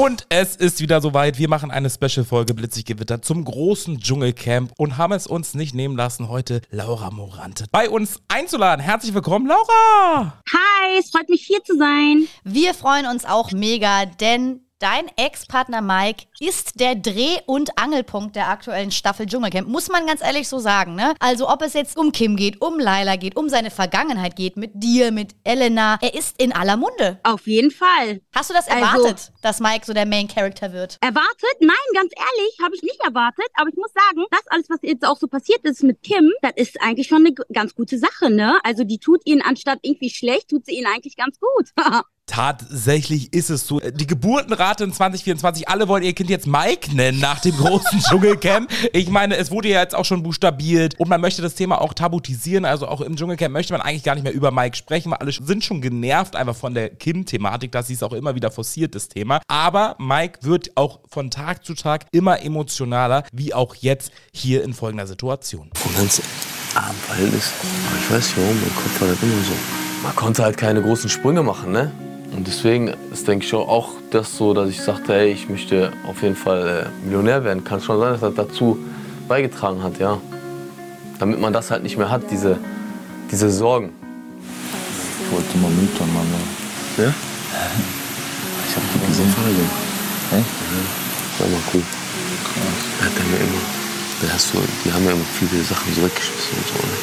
Und es ist wieder soweit. Wir machen eine Special-Folge Blitzig Gewitter zum großen Dschungelcamp und haben es uns nicht nehmen lassen, heute Laura Morante bei uns einzuladen. Herzlich willkommen, Laura! Hi, es freut mich hier zu sein. Wir freuen uns auch mega, denn Dein Ex-Partner Mike ist der Dreh- und Angelpunkt der aktuellen Staffel Dschungelcamp, muss man ganz ehrlich so sagen. Ne? Also ob es jetzt um Kim geht, um Laila geht, um seine Vergangenheit geht, mit dir, mit Elena, er ist in aller Munde. Auf jeden Fall. Hast du das also erwartet, also, dass Mike so der Main Character wird? Erwartet? Nein, ganz ehrlich, habe ich nicht erwartet. Aber ich muss sagen, das alles, was jetzt auch so passiert ist mit Kim, das ist eigentlich schon eine ganz gute Sache. Ne? Also die tut ihn anstatt irgendwie schlecht, tut sie ihn eigentlich ganz gut. Tatsächlich ist es so. Die Geburtenrate in 2024, alle wollen ihr Kind jetzt Mike nennen nach dem großen Dschungelcamp. Ich meine, es wurde ja jetzt auch schon buchstabiert und man möchte das Thema auch tabutisieren. Also auch im Dschungelcamp möchte man eigentlich gar nicht mehr über Mike sprechen, weil alle sind schon genervt einfach von der Kim-Thematik, dass sie es auch immer wieder forciert, das Thema. Aber Mike wird auch von Tag zu Tag immer emotionaler, wie auch jetzt hier in folgender Situation. Und wenn es Abendverhältnis, ich weiß nicht warum, mein Kopf war halt immer so. Man konnte halt keine großen Sprünge machen, ne? Und deswegen ist, denke ich, auch das so, dass ich sagte, hey, ich möchte auf jeden Fall äh, Millionär werden. Kann schon sein, dass das dazu beigetragen hat, ja. Damit man das halt nicht mehr hat, diese, diese Sorgen. Ich wollte mal Mütter, Mann. Ja? Ich hab die gesehen. Echt? Ja. War mal cool. Krass. Hat mir immer, da hast du, die haben ja immer viele Sachen so weggeschmissen und so, ne?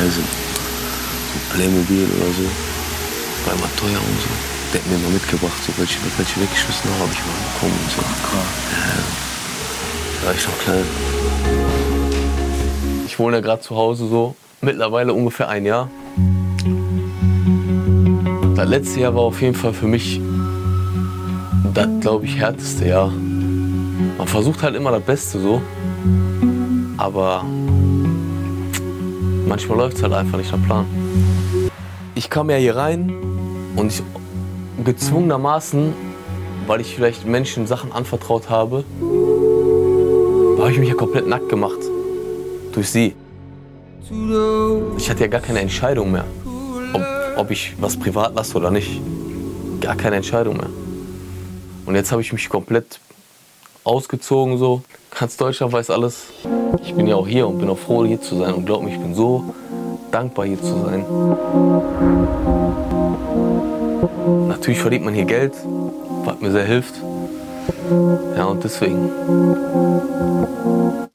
Reise. So Playmobil oder so. War immer teuer und so. Der hat mir immer mitgebracht, so welche, welche weggeschmissen habe, habe ich mal bekommen und so. Krass. Ja, da war ich noch klein. Ich wohne ja gerade zu Hause so, mittlerweile ungefähr ein Jahr. Das letzte Jahr war auf jeden Fall für mich das, glaube ich, härteste Jahr. Man versucht halt immer das Beste so, aber manchmal läuft es halt einfach nicht nach Plan. Ich kam ja hier rein und ich gezwungenermaßen, weil ich vielleicht Menschen Sachen anvertraut habe, habe ich mich ja komplett nackt gemacht. Durch sie. Ich hatte ja gar keine Entscheidung mehr, ob, ob ich was privat lasse oder nicht. Gar keine Entscheidung mehr. Und jetzt habe ich mich komplett ausgezogen so. Ganz Deutschland weiß alles. Ich bin ja auch hier und bin auch froh, hier zu sein. Und glaub mir, ich bin so dankbar, hier zu sein. Natürlich verdient man hier Geld, was mir sehr hilft. Ja, und deswegen.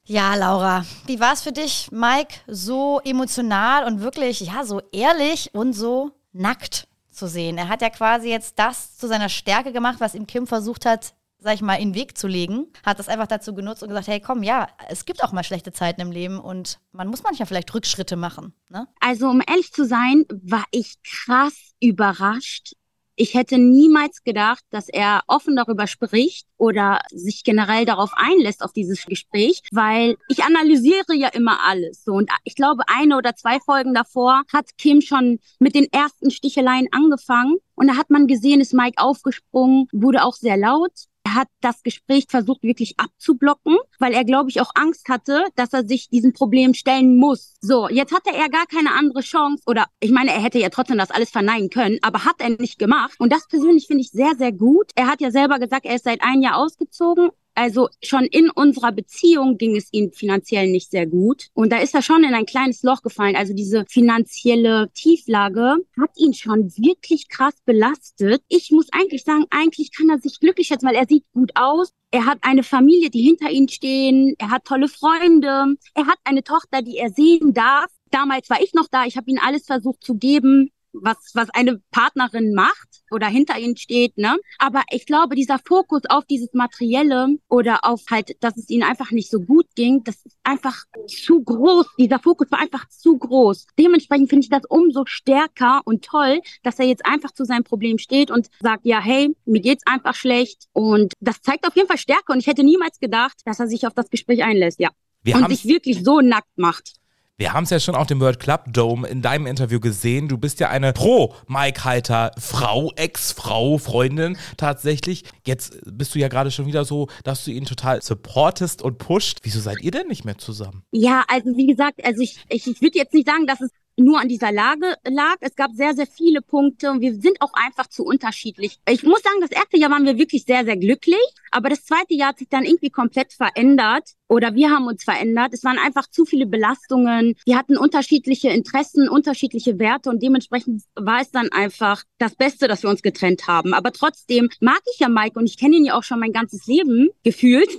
Ja, Laura, wie war es für dich, Mike, so emotional und wirklich, ja, so ehrlich und so nackt zu sehen? Er hat ja quasi jetzt das zu seiner Stärke gemacht, was ihm Kim versucht hat, sag ich mal, in den Weg zu legen, hat das einfach dazu genutzt und gesagt, hey, komm, ja, es gibt auch mal schlechte Zeiten im Leben und man muss manchmal vielleicht Rückschritte machen. Ne? Also, um ehrlich zu sein, war ich krass überrascht, ich hätte niemals gedacht, dass er offen darüber spricht oder sich generell darauf einlässt auf dieses Gespräch, weil ich analysiere ja immer alles. So und ich glaube, eine oder zwei Folgen davor hat Kim schon mit den ersten Sticheleien angefangen und da hat man gesehen, ist Mike aufgesprungen, wurde auch sehr laut hat das Gespräch versucht wirklich abzublocken, weil er, glaube ich, auch Angst hatte, dass er sich diesem Problem stellen muss. So, jetzt hatte er gar keine andere Chance oder ich meine, er hätte ja trotzdem das alles verneinen können, aber hat er nicht gemacht. Und das persönlich finde ich sehr, sehr gut. Er hat ja selber gesagt, er ist seit einem Jahr ausgezogen also schon in unserer Beziehung ging es ihm finanziell nicht sehr gut. Und da ist er schon in ein kleines Loch gefallen. Also diese finanzielle Tieflage hat ihn schon wirklich krass belastet. Ich muss eigentlich sagen, eigentlich kann er sich glücklich schätzen, weil er sieht gut aus. Er hat eine Familie, die hinter ihm stehen. Er hat tolle Freunde. Er hat eine Tochter, die er sehen darf. Damals war ich noch da. Ich habe ihm alles versucht zu geben was, was eine Partnerin macht oder hinter ihnen steht, ne? Aber ich glaube, dieser Fokus auf dieses Materielle oder auf halt, dass es ihnen einfach nicht so gut ging, das ist einfach zu groß. Dieser Fokus war einfach zu groß. Dementsprechend finde ich das umso stärker und toll, dass er jetzt einfach zu seinem Problem steht und sagt, ja, hey, mir geht's einfach schlecht. Und das zeigt auf jeden Fall Stärke. Und ich hätte niemals gedacht, dass er sich auf das Gespräch einlässt, ja. Wir und sich wirklich so nackt macht. Wir haben es ja schon auf dem World Club Dome in deinem Interview gesehen. Du bist ja eine Pro-Mike-Halter-Frau, Ex-Frau, Freundin tatsächlich. Jetzt bist du ja gerade schon wieder so, dass du ihn total supportest und pusht. Wieso seid ihr denn nicht mehr zusammen? Ja, also wie gesagt, also ich, ich, ich würde jetzt nicht sagen, dass es nur an dieser Lage lag. Es gab sehr, sehr viele Punkte und wir sind auch einfach zu unterschiedlich. Ich muss sagen, das erste Jahr waren wir wirklich sehr, sehr glücklich, aber das zweite Jahr hat sich dann irgendwie komplett verändert oder wir haben uns verändert. Es waren einfach zu viele Belastungen. Wir hatten unterschiedliche Interessen, unterschiedliche Werte und dementsprechend war es dann einfach das Beste, dass wir uns getrennt haben. Aber trotzdem mag ich ja Mike und ich kenne ihn ja auch schon mein ganzes Leben gefühlt.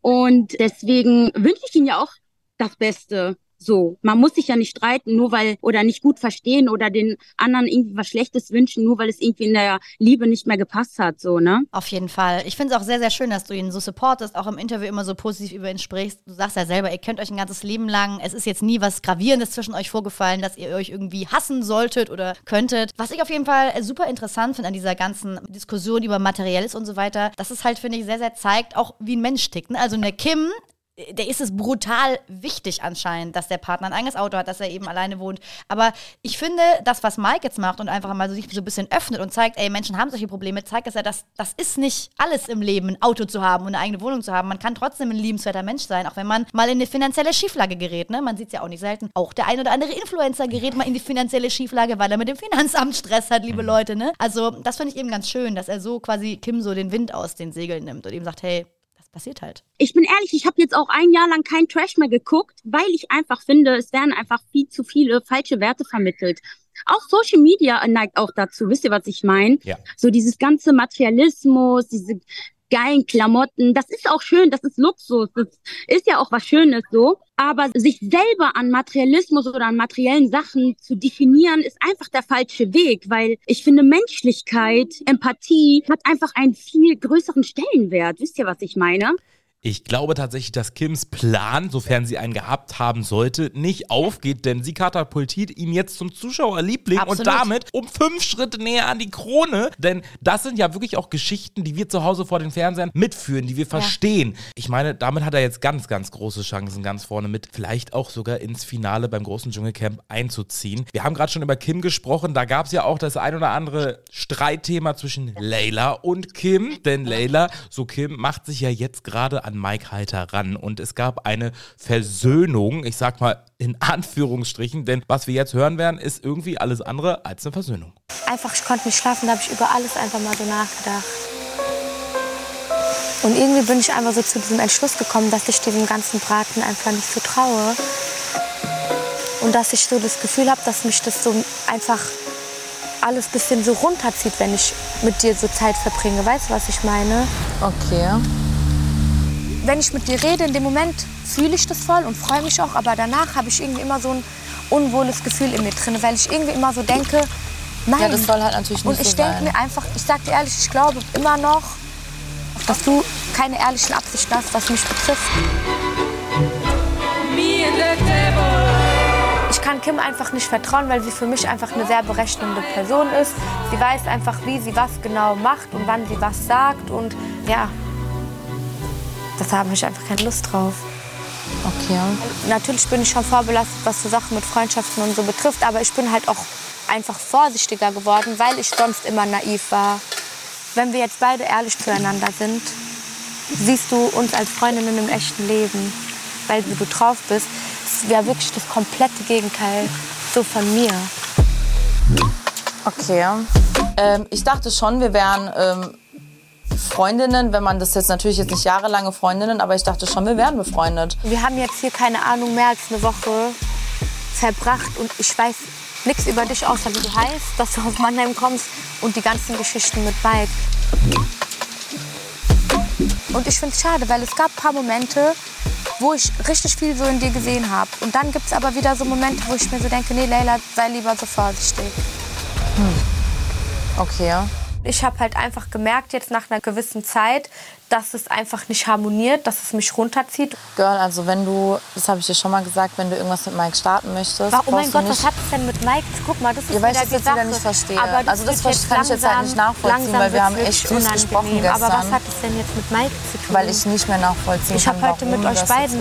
Und deswegen wünsche ich ihm ja auch das Beste. So, man muss sich ja nicht streiten, nur weil oder nicht gut verstehen oder den anderen irgendwie was Schlechtes wünschen, nur weil es irgendwie in der Liebe nicht mehr gepasst hat, so, ne? Auf jeden Fall. Ich finde es auch sehr, sehr schön, dass du ihn so supportest, auch im Interview immer so positiv über ihn sprichst. Du sagst ja selber, ihr kennt euch ein ganzes Leben lang. Es ist jetzt nie was Gravierendes zwischen euch vorgefallen, dass ihr euch irgendwie hassen solltet oder könntet. Was ich auf jeden Fall super interessant finde an dieser ganzen Diskussion über Materielles und so weiter, dass es halt, finde ich, sehr, sehr zeigt, auch wie ein Mensch tickt. Ne? Also eine Kim der ist es brutal wichtig anscheinend, dass der Partner ein eigenes Auto hat, dass er eben alleine wohnt. Aber ich finde, das, was Mike jetzt macht und einfach mal so sich so ein bisschen öffnet und zeigt, ey, Menschen haben solche Probleme, zeigt, dass er das, das ist nicht alles im Leben, ein Auto zu haben und eine eigene Wohnung zu haben. Man kann trotzdem ein liebenswerter Mensch sein, auch wenn man mal in eine finanzielle Schieflage gerät. Ne? Man sieht es ja auch nicht selten. Auch der ein oder andere Influencer gerät mal in die finanzielle Schieflage, weil er mit dem Finanzamt Stress hat, liebe mhm. Leute. Ne? Also, das finde ich eben ganz schön, dass er so quasi Kim so den Wind aus den Segeln nimmt und ihm sagt, hey, passiert halt. Ich bin ehrlich, ich habe jetzt auch ein Jahr lang kein Trash mehr geguckt, weil ich einfach finde, es werden einfach viel zu viele falsche Werte vermittelt. Auch Social Media neigt auch dazu, wisst ihr, was ich meine? Ja. So dieses ganze Materialismus, diese geilen Klamotten. Das ist auch schön, das ist Luxus, das ist ja auch was Schönes so. Aber sich selber an Materialismus oder an materiellen Sachen zu definieren, ist einfach der falsche Weg, weil ich finde, Menschlichkeit, Empathie hat einfach einen viel größeren Stellenwert. Wisst ihr, was ich meine? Ich glaube tatsächlich, dass Kims Plan, sofern sie einen gehabt haben sollte, nicht aufgeht, denn sie katapultiert ihn jetzt zum Zuschauerliebling Absolut. und damit um fünf Schritte näher an die Krone. Denn das sind ja wirklich auch Geschichten, die wir zu Hause vor den Fernsehern mitführen, die wir verstehen. Ja. Ich meine, damit hat er jetzt ganz, ganz große Chancen, ganz vorne mit, vielleicht auch sogar ins Finale beim großen Dschungelcamp einzuziehen. Wir haben gerade schon über Kim gesprochen, da gab es ja auch das ein oder andere Streitthema zwischen Layla und Kim, denn Layla, so Kim, macht sich ja jetzt gerade an Mike Halter ran. Und es gab eine Versöhnung, ich sag mal in Anführungsstrichen, denn was wir jetzt hören werden, ist irgendwie alles andere als eine Versöhnung. Einfach, ich konnte nicht schlafen, da habe ich über alles einfach mal so nachgedacht. Und irgendwie bin ich einfach so zu diesem Entschluss gekommen, dass ich diesem ganzen Braten einfach nicht so traue. Und dass ich so das Gefühl habe, dass mich das so einfach alles ein bisschen so runterzieht, wenn ich mit dir so Zeit verbringe. Weißt du, was ich meine? Okay wenn ich mit dir rede, in dem Moment fühle ich das voll und freue mich auch, aber danach habe ich irgendwie immer so ein unwohles Gefühl in mir drin, weil ich irgendwie immer so denke, nein. Ja, das soll halt natürlich nicht Und ich so denke mir einfach, ich sag dir ehrlich, ich glaube immer noch, dass du keine ehrlichen Absichten hast, was mich betrifft. Ich kann Kim einfach nicht vertrauen, weil sie für mich einfach eine sehr berechnende Person ist. Sie weiß einfach, wie sie was genau macht und wann sie was sagt und ja, das habe ich einfach keine Lust drauf. Okay. Natürlich bin ich schon vorbelastet, was so Sachen mit Freundschaften und so betrifft, aber ich bin halt auch einfach vorsichtiger geworden, weil ich sonst immer naiv war. Wenn wir jetzt beide ehrlich zueinander sind, siehst du uns als Freundinnen im echten Leben, weil wie du drauf bist, das wäre wirklich das komplette Gegenteil so von mir. Okay. Ähm, ich dachte schon, wir wären ähm, Freundinnen, wenn man das jetzt natürlich jetzt nicht jahrelange Freundinnen, aber ich dachte schon, wir wären befreundet. Wir haben jetzt hier keine Ahnung mehr als eine Woche verbracht und ich weiß nichts über dich außer wie du heißt, dass du aus Mannheim kommst und die ganzen Geschichten mit Mike. Und ich finde es schade, weil es gab ein paar Momente, wo ich richtig viel so in dir gesehen habe. Und dann gibt es aber wieder so Momente, wo ich mir so denke, nee, Leila, sei lieber so vorsichtig. Hm. Okay. Ich habe halt einfach gemerkt, jetzt nach einer gewissen Zeit, dass es einfach nicht harmoniert, dass es mich runterzieht. Girl, also wenn du, das habe ich dir schon mal gesagt, wenn du irgendwas mit Mike starten möchtest. Oh mein Gott, was hat es denn mit Mike? Guck mal, das ist ich das jetzt wieder nicht verstehe. Aber das also das kann langsam, ich jetzt halt nicht nachvollziehen, weil wir haben echt süß gesprochen gestern. Aber was hat es denn jetzt mit Mike zu tun? Weil ich nicht mehr nachvollziehen ich kann, Ich habe heute mit euch beiden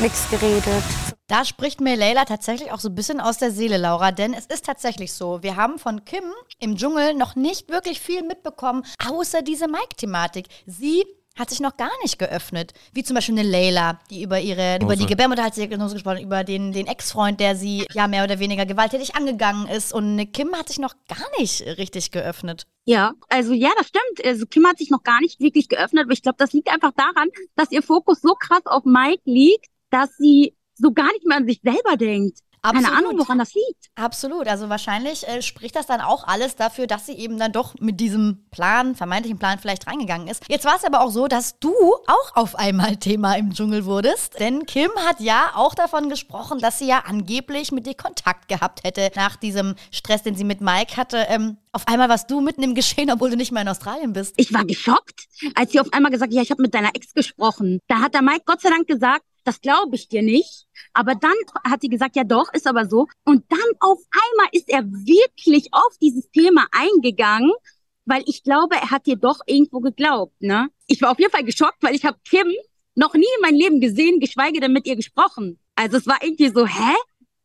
nichts geredet. Da spricht mir Leila tatsächlich auch so ein bisschen aus der Seele, Laura, denn es ist tatsächlich so. Wir haben von Kim im Dschungel noch nicht wirklich viel mitbekommen, außer diese Mike-Thematik. Sie hat sich noch gar nicht geöffnet. Wie zum Beispiel eine Layla, die über ihre, über die Gebärmutterhalsdiagnose gesprochen hat, über den, den Ex-Freund, der sie ja mehr oder weniger gewalttätig angegangen ist. Und eine Kim hat sich noch gar nicht richtig geöffnet. Ja, also ja, das stimmt. Also Kim hat sich noch gar nicht wirklich geöffnet, aber ich glaube, das liegt einfach daran, dass ihr Fokus so krass auf Mike liegt, dass sie so gar nicht mehr an sich selber denkt. Keine Absolut. Ahnung, woran das liegt. Absolut. Also wahrscheinlich äh, spricht das dann auch alles dafür, dass sie eben dann doch mit diesem Plan, vermeintlichen Plan vielleicht reingegangen ist. Jetzt war es aber auch so, dass du auch auf einmal Thema im Dschungel wurdest. Denn Kim hat ja auch davon gesprochen, dass sie ja angeblich mit dir Kontakt gehabt hätte nach diesem Stress, den sie mit Mike hatte. Ähm, auf einmal warst du mitten im Geschehen, obwohl du nicht mehr in Australien bist. Ich war geschockt, als sie auf einmal gesagt hat, ja, ich habe mit deiner Ex gesprochen. Da hat der Mike Gott sei Dank gesagt, das glaube ich dir nicht. Aber dann hat sie gesagt, ja doch, ist aber so. Und dann auf einmal ist er wirklich auf dieses Thema eingegangen, weil ich glaube, er hat dir doch irgendwo geglaubt. Ne? Ich war auf jeden Fall geschockt, weil ich habe Kim noch nie in meinem Leben gesehen, geschweige denn mit ihr gesprochen. Also es war irgendwie so, hä?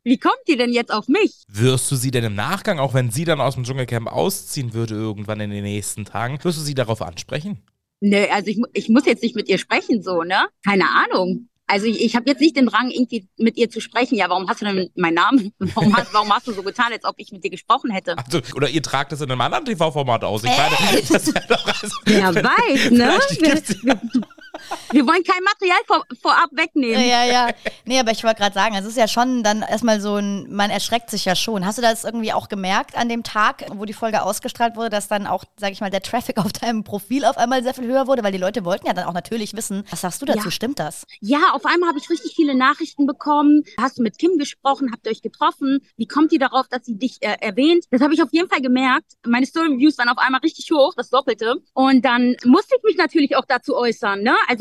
Wie kommt ihr denn jetzt auf mich? Wirst du sie denn im Nachgang, auch wenn sie dann aus dem Dschungelcamp ausziehen würde, irgendwann in den nächsten Tagen, wirst du sie darauf ansprechen? Nee, also ich, ich muss jetzt nicht mit ihr sprechen, so, ne? Keine Ahnung. Also ich, ich habe jetzt nicht den Drang, irgendwie mit ihr zu sprechen. Ja, warum hast du denn meinen Namen? Warum hast, warum hast du so getan, als ob ich mit dir gesprochen hätte? Also, oder ihr tragt es in einem anderen TV-Format aus. Ich meine, das wäre doch. Also, Wer weiß, ne? Wir wollen kein Material vor, vorab wegnehmen. Ja, ja. Nee, aber ich wollte gerade sagen, es ist ja schon dann erstmal so ein, man erschreckt sich ja schon. Hast du das irgendwie auch gemerkt an dem Tag, wo die Folge ausgestrahlt wurde, dass dann auch, sag ich mal, der Traffic auf deinem Profil auf einmal sehr viel höher wurde? Weil die Leute wollten ja dann auch natürlich wissen, was sagst du dazu? Ja. Stimmt das? Ja, auf einmal habe ich richtig viele Nachrichten bekommen. Hast du mit Kim gesprochen? Habt ihr euch getroffen? Wie kommt ihr darauf, dass sie dich äh, erwähnt? Das habe ich auf jeden Fall gemerkt. Meine Story-Views waren auf einmal richtig hoch, das Doppelte. Und dann musste ich mich natürlich auch dazu äußern. Ne? Also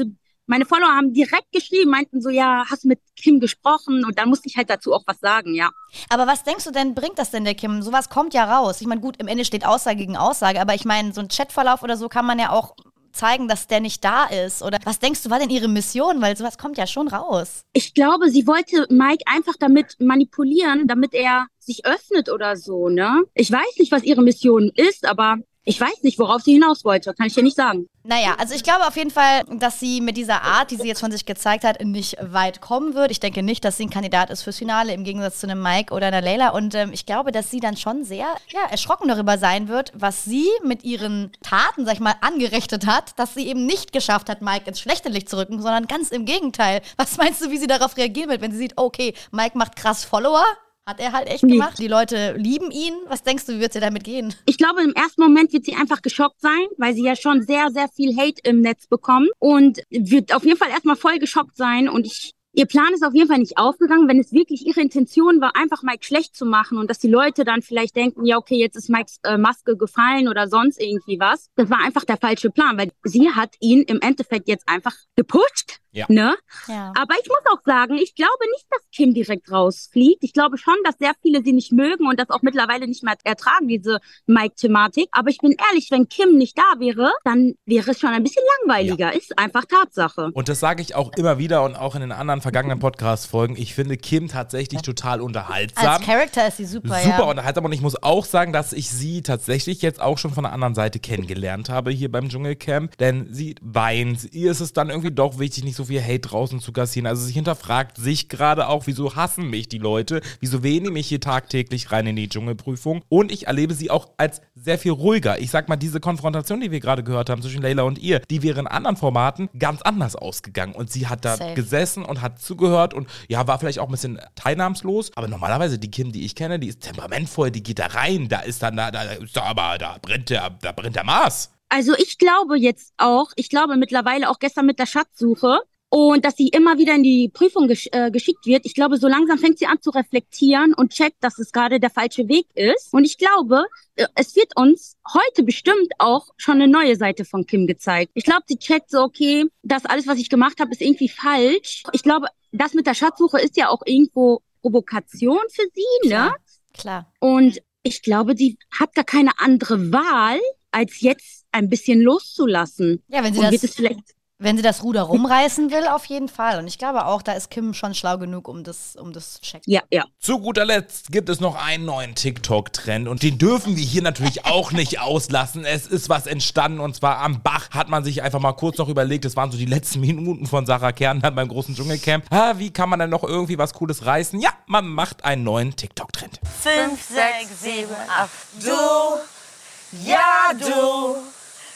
meine Follower haben direkt geschrieben, meinten so, ja, hast du mit Kim gesprochen? Und dann musste ich halt dazu auch was sagen, ja. Aber was denkst du denn, bringt das denn der Kim? Sowas kommt ja raus. Ich meine, gut, im Ende steht Aussage gegen Aussage, aber ich meine, so ein Chatverlauf oder so kann man ja auch zeigen, dass der nicht da ist. Oder was denkst du, war denn ihre Mission? Weil sowas kommt ja schon raus. Ich glaube, sie wollte Mike einfach damit manipulieren, damit er sich öffnet oder so, ne? Ich weiß nicht, was ihre Mission ist, aber ich weiß nicht, worauf sie hinaus wollte. Kann ich dir nicht sagen. Naja, also ich glaube auf jeden Fall, dass sie mit dieser Art, die sie jetzt von sich gezeigt hat, nicht weit kommen wird. Ich denke nicht, dass sie ein Kandidat ist fürs Finale, im Gegensatz zu einem Mike oder einer Leila. Und ähm, ich glaube, dass sie dann schon sehr ja, erschrocken darüber sein wird, was sie mit ihren Taten, sag ich mal, angerichtet hat, dass sie eben nicht geschafft hat, Mike ins schlechte Licht zu rücken, sondern ganz im Gegenteil. Was meinst du, wie sie darauf reagieren wird, wenn sie sieht, okay, Mike macht krass Follower? Hat er halt echt Nee. gemacht. Die Leute lieben ihn. Was denkst du, wie wird sie damit gehen? Ich glaube, im ersten Moment wird sie einfach geschockt sein, weil sie ja schon sehr, sehr viel Hate im Netz bekommt und wird auf jeden Fall erstmal voll geschockt sein und ich Ihr Plan ist auf jeden Fall nicht aufgegangen, wenn es wirklich ihre Intention war, einfach Mike schlecht zu machen und dass die Leute dann vielleicht denken, ja, okay, jetzt ist Mikes äh, Maske gefallen oder sonst irgendwie was. Das war einfach der falsche Plan, weil sie hat ihn im Endeffekt jetzt einfach gepusht. Ja. Ne? Ja. Aber ich muss auch sagen, ich glaube nicht, dass Kim direkt rausfliegt. Ich glaube schon, dass sehr viele sie nicht mögen und das auch mittlerweile nicht mehr ertragen, diese Mike-Thematik. Aber ich bin ehrlich, wenn Kim nicht da wäre, dann wäre es schon ein bisschen langweiliger. Ist einfach Tatsache. Und das sage ich auch immer wieder und auch in den anderen vergangenen Podcast-Folgen. Ich finde Kim tatsächlich total unterhaltsam. Als Charakter ist sie super, Super ja. unterhaltsam und ich muss auch sagen, dass ich sie tatsächlich jetzt auch schon von der anderen Seite kennengelernt habe hier beim Dschungelcamp, denn sie weint, ihr ist es dann irgendwie doch wichtig, nicht so viel Hate draußen zu kassieren, also sie hinterfragt sich gerade auch, wieso hassen mich die Leute, wieso wählen die mich hier tagtäglich rein in die Dschungelprüfung und ich erlebe sie auch als sehr viel ruhiger. Ich sag mal, diese Konfrontation, die wir gerade gehört haben zwischen Leila und ihr, die wäre in anderen Formaten ganz anders ausgegangen und sie hat da Safe. gesessen und hat zugehört und ja, war vielleicht auch ein bisschen teilnahmslos, aber normalerweise die Kim, die ich kenne, die ist temperamentvoll, die geht da rein, da ist dann, da, da ist da aber, da brennt der, da brennt der Mars. Also ich glaube jetzt auch, ich glaube mittlerweile auch gestern mit der Schatzsuche und dass sie immer wieder in die Prüfung gesch äh, geschickt wird. Ich glaube, so langsam fängt sie an zu reflektieren und checkt, dass es gerade der falsche Weg ist. Und ich glaube, äh, es wird uns heute bestimmt auch schon eine neue Seite von Kim gezeigt. Ich glaube, sie checkt so, okay, das alles, was ich gemacht habe, ist irgendwie falsch. Ich glaube, das mit der Schatzsuche ist ja auch irgendwo Provokation für sie, ne? Klar. Klar. Und ich glaube, die hat gar keine andere Wahl, als jetzt ein bisschen loszulassen. Ja, wenn sie Und das wird es vielleicht Wenn sie das Ruder rumreißen will, auf jeden Fall. Und ich glaube auch, da ist Kim schon schlau genug, um das, um das zu checken. Ja, ja. Zu guter Letzt gibt es noch einen neuen TikTok-Trend und den dürfen wir hier natürlich auch nicht auslassen. Es ist was entstanden und zwar am Bach hat man sich einfach mal kurz noch überlegt, das waren so die letzten Minuten von Sarah Kern beim großen Dschungelcamp. Ah, wie kann man denn noch irgendwie was Cooles reißen? Ja, man macht einen neuen TikTok-Trend. Fünf, sechs, sieben, acht. Du, ja du,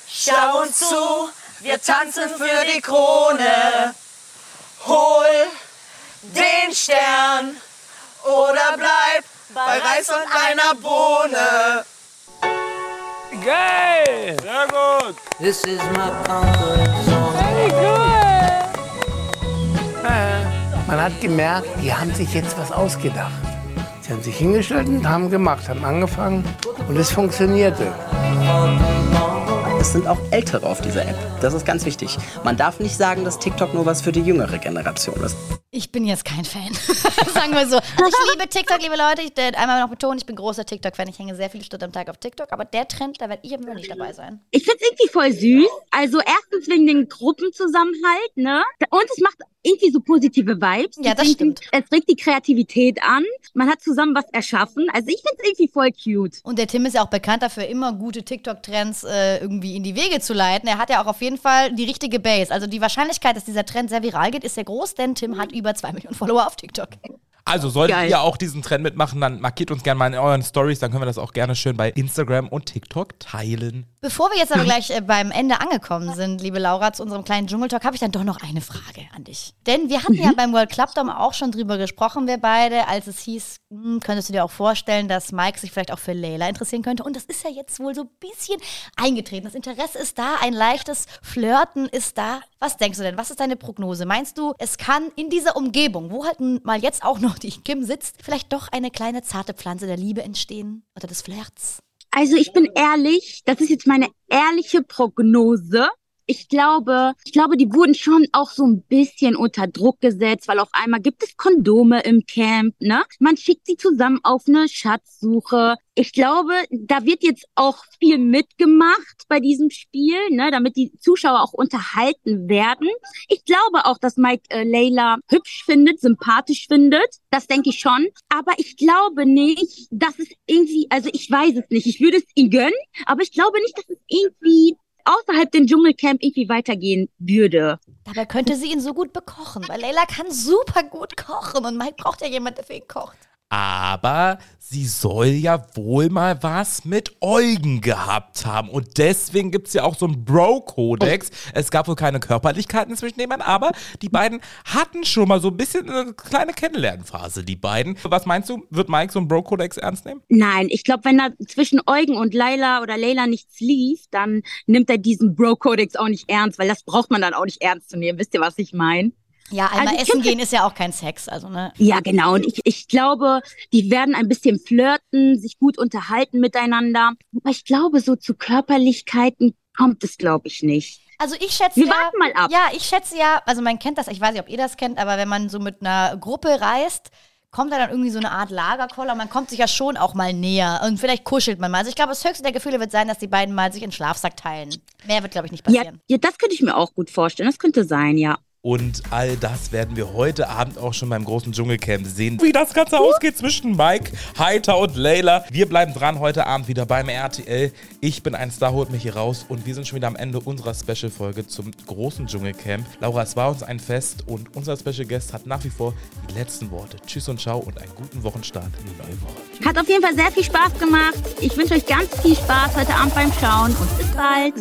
schau uns zu, wir tanzen für die Krone. Hol den Stern oder bleib bei Reis und einer Bohne. Geil! Sehr gut! This is my comfort zone. Man hat gemerkt, die haben sich jetzt was ausgedacht. Sie haben sich hingestellt und haben gemacht, haben angefangen und es funktionierte. Es sind auch Ältere auf dieser App. Das ist ganz wichtig. Man darf nicht sagen, dass TikTok nur was für die jüngere Generation ist. Ich bin jetzt kein Fan. Sagen wir so. Also ich liebe TikTok, liebe Leute. Ich werde einmal noch betonen, ich bin großer TikTok-Fan. Ich hänge sehr viele Stunden am Tag auf TikTok. Aber der Trend, da werde ich immer nicht dabei sein. Ich find's irgendwie voll süß. Also erstens wegen den Gruppenzusammenhalt, ne? Und es macht irgendwie so positive Vibes. Ja, das Es stimmt. regt- Es regt die Kreativität an. Man hat zusammen was erschaffen. Also ich find's irgendwie voll cute. Und der Tim ist ja auch bekannt dafür, immer gute TikTok-Trends äh, irgendwie in die Wege zu leiten. Er hat ja auch auf jeden Fall die richtige Base. Also die Wahrscheinlichkeit, dass dieser Trend sehr viral geht, ist sehr groß, denn Tim hat über zwei Millionen Follower auf TikTok. Also solltet Geil. ihr auch diesen Trend mitmachen, dann markiert uns gerne mal in euren Stories, dann können wir das auch gerne schön bei Instagram und TikTok teilen. Bevor wir jetzt aber gleich äh, beim Ende angekommen sind, liebe Laura, zu unserem kleinen Dschungeltalk, habe ich dann doch noch eine Frage an dich. Denn wir hatten ja beim World Club Dome auch schon drüber gesprochen, wir beide, als es hieß, hm, könntest du dir auch vorstellen, dass Mike sich vielleicht auch für Layla interessieren könnte. Und das ist ja jetzt wohl so ein bisschen eingetreten. Das Interesse ist da, ein leichtes Flirten ist da. Was denkst du denn? Was ist deine Prognose? Meinst du, es kann in dieser Umgebung, wo halt mal jetzt auch noch die Kim sitzt, vielleicht doch eine kleine zarte Pflanze der Liebe entstehen? Oder des Flirts? Also ich bin ehrlich, das ist jetzt meine ehrliche Prognose. Ich glaube, ich glaube, die wurden schon auch so ein bisschen unter Druck gesetzt, weil auf einmal gibt es Kondome im Camp, ne? Man schickt sie zusammen auf eine Schatzsuche. Ich glaube, da wird jetzt auch viel mitgemacht bei diesem Spiel, ne, damit die Zuschauer auch unterhalten werden. Ich glaube auch, dass Mike äh, Layla hübsch findet, sympathisch findet. Das denke ich schon. Aber ich glaube nicht, dass es irgendwie, also ich weiß es nicht. Ich würde es ihm gönnen, aber ich glaube nicht, dass es irgendwie außerhalb dem Dschungelcamp irgendwie weitergehen würde. Dabei könnte sie ihn so gut bekochen, weil Leila kann super gut kochen und Mike braucht ja jemand, der für ihn kocht. Aber sie soll ja wohl mal was mit Eugen gehabt haben. Und deswegen gibt es ja auch so einen Bro-Kodex. Es gab wohl keine Körperlichkeiten zwischen den beiden, aber die beiden hatten schon mal so ein bisschen eine kleine Kennenlernphase, die beiden. Was meinst du, wird Mike so einen Bro-Kodex ernst nehmen? Nein, ich glaube, wenn da zwischen Eugen und Laila oder Leila nichts lief, dann nimmt er diesen Bro-Kodex auch nicht ernst, weil das braucht man dann auch nicht ernst zu nehmen. Wisst ihr, was ich meine? Ja, einmal Also essen gehen ist ja auch kein Sex, also ne. Ja, genau. Und ich, ich glaube, die werden ein bisschen flirten, sich gut unterhalten miteinander. Aber ich glaube, so zu Körperlichkeiten kommt es, glaube ich, nicht. Also ich schätze Wir ja, warten mal ab. Ja, ich schätze ja, also man kennt das, ich weiß nicht, ob ihr das kennt, aber wenn man so mit einer Gruppe reist, kommt da dann irgendwie so eine Art Lagerkoller, man kommt sich ja schon auch mal näher und vielleicht kuschelt man mal. Also ich glaube, das höchste der Gefühle wird sein, dass die beiden mal sich einen Schlafsack teilen. Mehr wird, glaube ich, nicht Ja, passieren. ja, das könnte ich mir auch gut vorstellen. Das könnte sein, ja. Und all das werden wir heute Abend auch schon beim großen Dschungelcamp sehen. Wie das Ganze ausgeht zwischen Mike, Heiter und Layla. Wir bleiben dran heute Abend wieder beim RTL. Ich bin ein Star, holt mich hier raus. Und wir sind schon wieder am Ende unserer Special-Folge zum großen Dschungelcamp. Laura, es war uns ein Fest und unser Special Guest hat nach wie vor die letzten Worte. Tschüss und ciao und einen guten Wochenstart in die neue Woche. Hat auf jeden Fall sehr viel Spaß gemacht. Ich wünsche euch ganz viel Spaß heute Abend beim Schauen und bis bald.